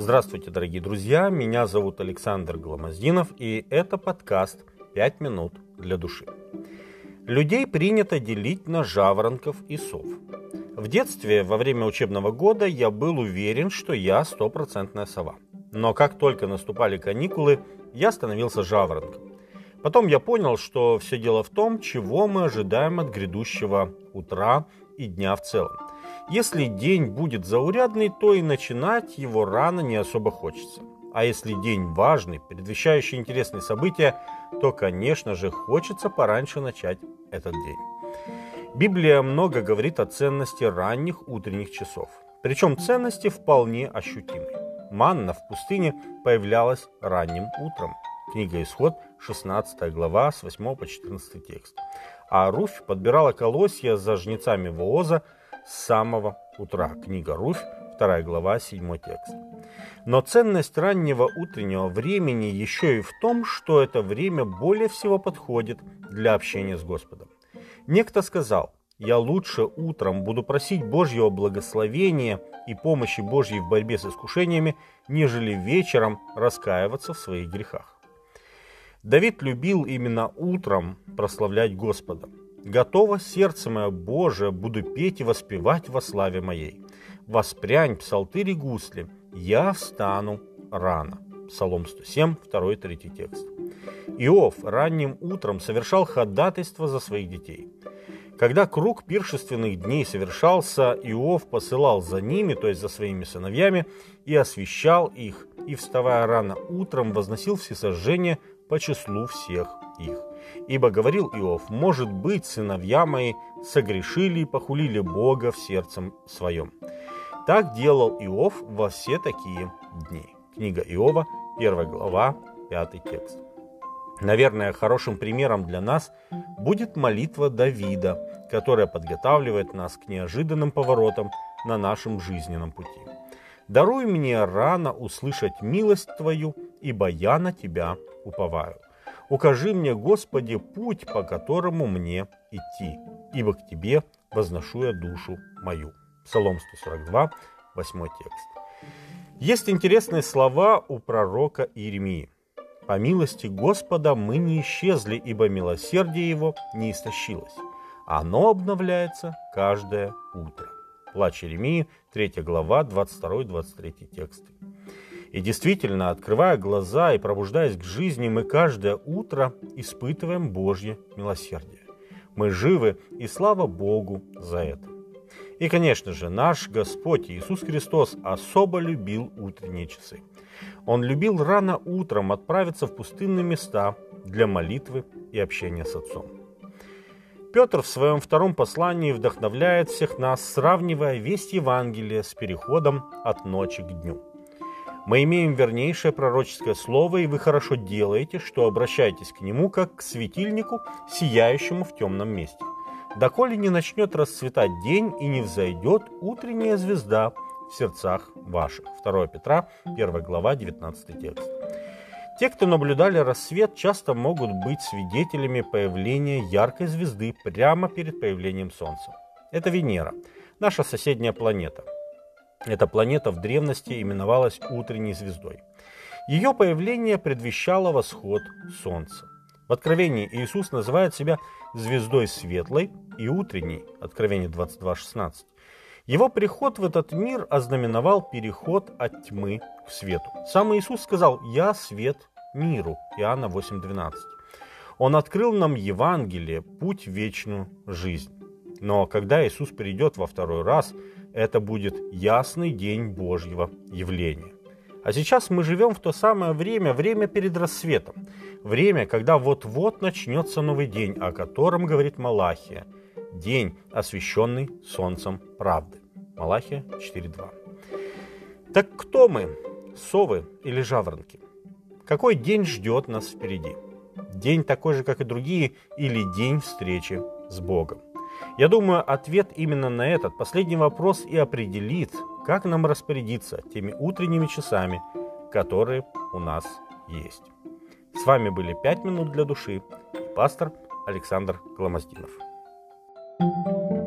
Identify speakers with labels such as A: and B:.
A: Здравствуйте, дорогие друзья, меня зовут Александр Гламоздинов, и это подкаст «Пять минут для души». Людей принято делить на жаворонков и сов. В детстве, во время учебного года, я был уверен, что я стопроцентная сова. Но как только наступали каникулы, я становился жаворонком. Потом я понял, что все дело в том, чего мы ожидаем от грядущего утра и дня в целом. Если день будет заурядный, то и начинать его рано не особо хочется. А если день важный, предвещающий интересные события, то, конечно же, хочется пораньше начать этот день. Библия много говорит о ценности ранних утренних часов. Причем ценности вполне ощутимы. Манна в пустыне появлялась ранним утром. Книга Исход, 16 глава, с 8 по 14 текст. А Руфь подбирала колосья за жнецами Вооза с самого утра. Книга Руфь, 2 глава, 7 текст. Но ценность раннего утреннего времени еще и в том, что это время более всего подходит для общения с Господом. Некто сказал, я лучше утром буду просить Божьего благословения и помощи Божьей в борьбе с искушениями, нежели вечером раскаиваться в своих грехах. Давид любил именно утром прославлять Господа. Готово сердце мое Боже, буду петь и воспевать во славе моей. Воспрянь, псалтырь и гусли, я встану рано. Псалом 107, 2, 3 текст. Иов ранним утром совершал ходатайство за своих детей. Когда круг пиршественных дней совершался, Иов посылал за ними, то есть за своими сыновьями, и освещал их, и, вставая рано утром, возносил всесожжение по числу всех их. Ибо говорил Иов, может быть, сыновья мои согрешили и похулили Бога в сердцем своем. Так делал Иов во все такие дни. Книга Иова, 1 глава, 5 текст. Наверное, хорошим примером для нас будет молитва Давида, которая подготавливает нас к неожиданным поворотам на нашем жизненном пути. «Даруй мне рано услышать милость Твою, ибо я на Тебя уповаю. Укажи мне, Господи, путь, по которому мне идти, ибо к Тебе возношу я душу мою». Псалом 142, 8 текст. Есть интересные слова у пророка Иеремии. «По милости Господа мы не исчезли, ибо милосердие Его не истощилось. Оно обновляется каждое утро». Плач Иеремии, 3 глава, 22-23 тексты. И действительно, открывая глаза и пробуждаясь к жизни, мы каждое утро испытываем Божье милосердие. Мы живы, и слава Богу за это. И, конечно же, наш Господь Иисус Христос особо любил утренние часы. Он любил рано утром отправиться в пустынные места для молитвы и общения с Отцом. Петр в своем втором послании вдохновляет всех нас, сравнивая весть Евангелия с переходом от ночи к дню – мы имеем вернейшее пророческое слово, и вы хорошо делаете, что обращаетесь к нему, как к светильнику, сияющему в темном месте. Доколе не начнет расцветать день и не взойдет утренняя звезда в сердцах ваших. 2 Петра, 1 глава, 19 текст. Те, кто наблюдали рассвет, часто могут быть свидетелями появления яркой звезды прямо перед появлением Солнца. Это Венера, наша соседняя планета – эта планета в древности именовалась утренней звездой. Ее появление предвещало восход Солнца. В Откровении Иисус называет себя звездой светлой и утренней, Откровение 22.16. Его приход в этот мир ознаменовал переход от тьмы к свету. Сам Иисус сказал «Я свет миру» Иоанна 8.12. Он открыл нам Евангелие, путь в вечную жизнь. Но когда Иисус придет во второй раз – это будет ясный день Божьего явления. А сейчас мы живем в то самое время, время перед рассветом, время, когда вот-вот начнется новый день, о котором говорит Малахия, день, освященный солнцем правды. Малахия 4.2. Так кто мы, совы или жаворонки? Какой день ждет нас впереди? День такой же, как и другие, или день встречи с Богом? Я думаю, ответ именно на этот последний вопрос и определит, как нам распорядиться теми утренними часами, которые у нас есть. С вами были «Пять минут для души» и пастор Александр Гломоздинов. thank you